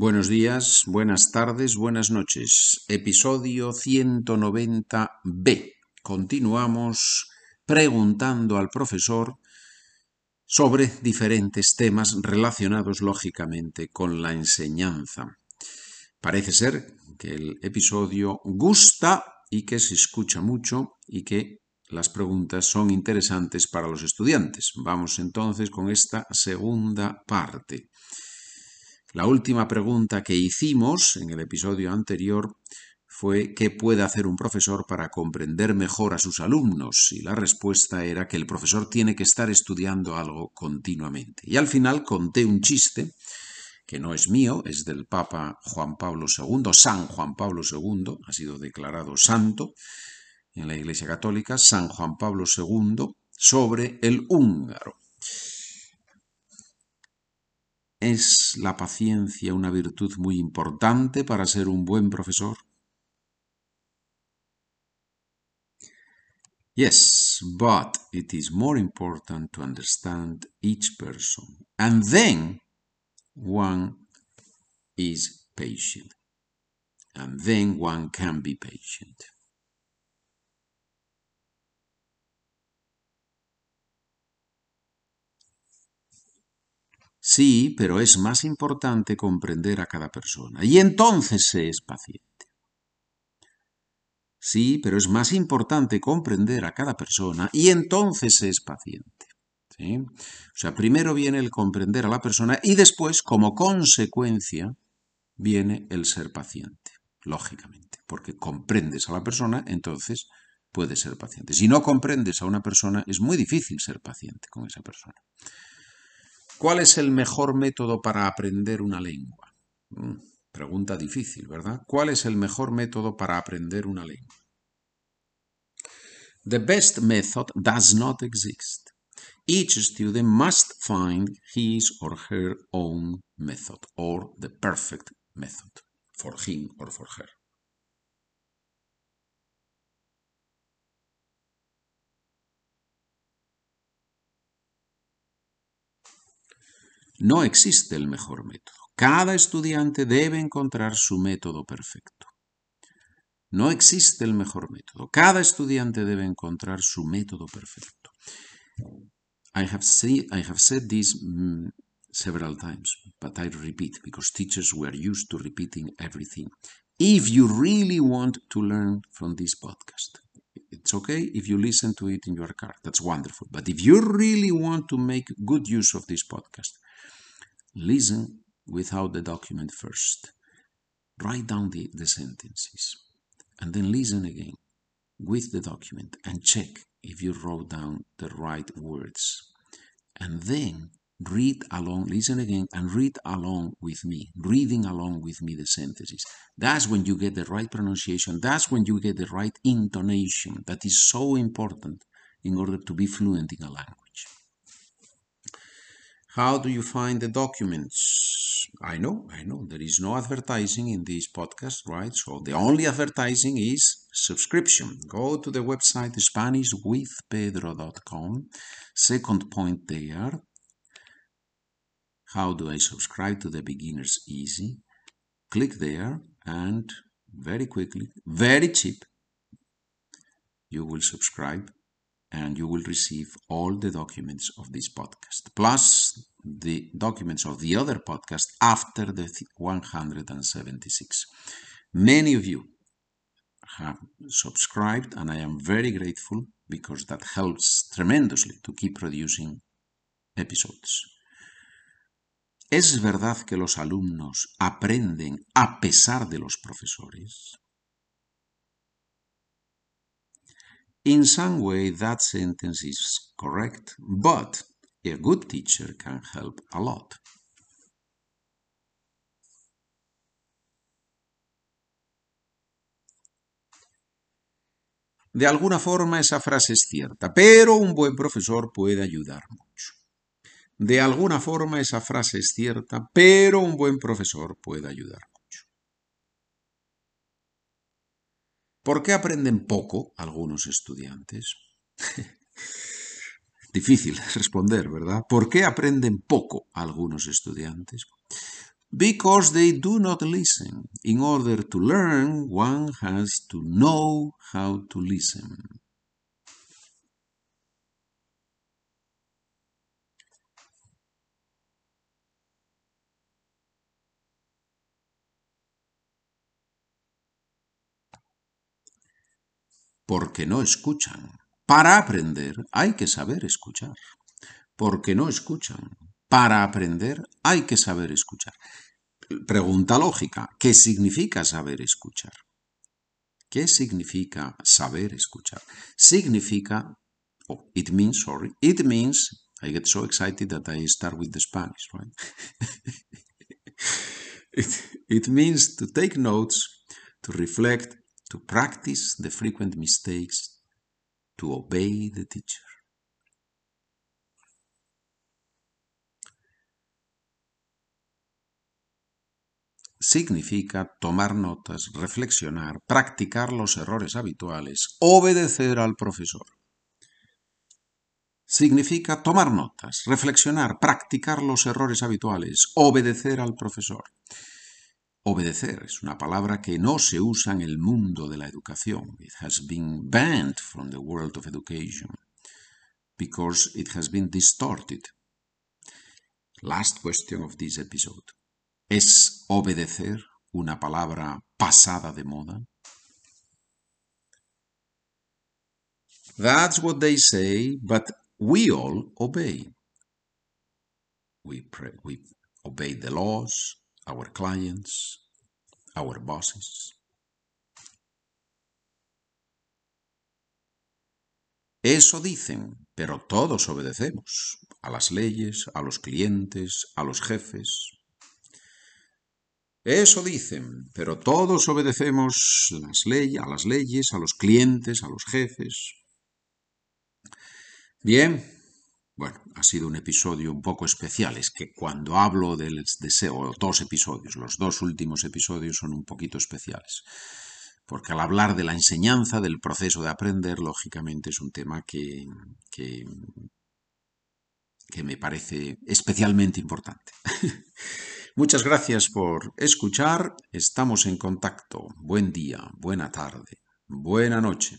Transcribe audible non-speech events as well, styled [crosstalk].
Buenos días, buenas tardes, buenas noches. Episodio 190b. Continuamos preguntando al profesor sobre diferentes temas relacionados lógicamente con la enseñanza. Parece ser que el episodio gusta y que se escucha mucho y que las preguntas son interesantes para los estudiantes. Vamos entonces con esta segunda parte. La última pregunta que hicimos en el episodio anterior fue ¿qué puede hacer un profesor para comprender mejor a sus alumnos? Y la respuesta era que el profesor tiene que estar estudiando algo continuamente. Y al final conté un chiste que no es mío, es del Papa Juan Pablo II, San Juan Pablo II, ha sido declarado santo en la Iglesia Católica, San Juan Pablo II, sobre el húngaro. ¿Es la paciencia una virtud muy importante para ser un buen profesor? Yes, but it is more important to understand each person. And then one is patient. And then one can be patient. Sí, pero es más importante comprender a cada persona. Y entonces se es paciente. Sí, pero es más importante comprender a cada persona y entonces se es paciente. ¿sí? O sea, primero viene el comprender a la persona y después, como consecuencia, viene el ser paciente, lógicamente, porque comprendes a la persona, entonces puedes ser paciente. Si no comprendes a una persona, es muy difícil ser paciente con esa persona. ¿Cuál es el mejor método para aprender una lengua? Mm, pregunta difícil, ¿verdad? ¿Cuál es el mejor método para aprender una lengua? The best method does not exist. Each student must find his or her own method, or the perfect method, for him or for her. No existe el mejor método. Cada estudiante debe encontrar su método perfecto. No existe el mejor método. Cada estudiante debe encontrar su método perfecto. I have, I have said this mm, several times, but I repeat because teachers were used to repeating everything. If you really want to learn from this podcast, it's okay if you listen to it in your car. That's wonderful. But if you really want to make good use of this podcast, Listen without the document first. Write down the, the sentences and then listen again with the document and check if you wrote down the right words. And then read along, listen again, and read along with me, reading along with me the sentences. That's when you get the right pronunciation. That's when you get the right intonation. That is so important in order to be fluent in a language. How do you find the documents? I know, I know, there is no advertising in this podcast, right? So the only advertising is subscription. Go to the website SpanishWithPedro.com. Second point there. How do I subscribe to the Beginner's Easy? Click there and very quickly, very cheap, you will subscribe and you will receive all the documents of this podcast, plus the documents of the other podcast after the 176. Many of you have subscribed, and I am very grateful because that helps tremendously to keep producing episodes. ¿Es verdad que los alumnos aprenden a pesar de los profesores? In some way, that sentence is correct, but a good teacher can help a lot. De alguna forma esa frase es cierta, pero un buen profesor puede ayudar mucho. De alguna forma esa frase es cierta, pero un buen profesor puede ayudar ¿Por qué aprenden poco algunos estudiantes? [laughs] Difícil responder, ¿verdad? ¿Por qué aprenden poco algunos estudiantes? Because they do not listen. In order to learn, one has to know how to listen. Porque no escuchan. Para aprender hay que saber escuchar. Porque no escuchan. Para aprender hay que saber escuchar. Pregunta lógica. ¿Qué significa saber escuchar? ¿Qué significa saber escuchar? Significa, oh, it means, sorry, it means, I get so excited that I start with the Spanish, right? [laughs] it, it means to take notes, to reflect, to practice the frequent mistakes, to obey the teacher. significa tomar notas, reflexionar, practicar los errores habituales, obedecer al profesor. Significa tomar notas, reflexionar, practicar los errores habituales, obedecer al profesor. Obedecer es una palabra que no se usa en el mundo de la educación. It has been banned from the world of education because it has been distorted. Last question of this episode. ¿Es obedecer una palabra pasada de moda? That's what they say, but we all obey. We, we obey the laws, our clients, our bosses. Eso dicen, pero todos obedecemos a las leyes, a los clientes, a los jefes, eso dicen, pero todos obedecemos las leyes, a las leyes, a los clientes, a los jefes. Bien, bueno, ha sido un episodio un poco especial. Es que cuando hablo del deseo, dos episodios, los dos últimos episodios son un poquito especiales. Porque al hablar de la enseñanza, del proceso de aprender, lógicamente es un tema que, que, que me parece especialmente importante. [laughs] Muchas gracias por escuchar. Estamos en contacto. Buen día, buena tarde, buena noche.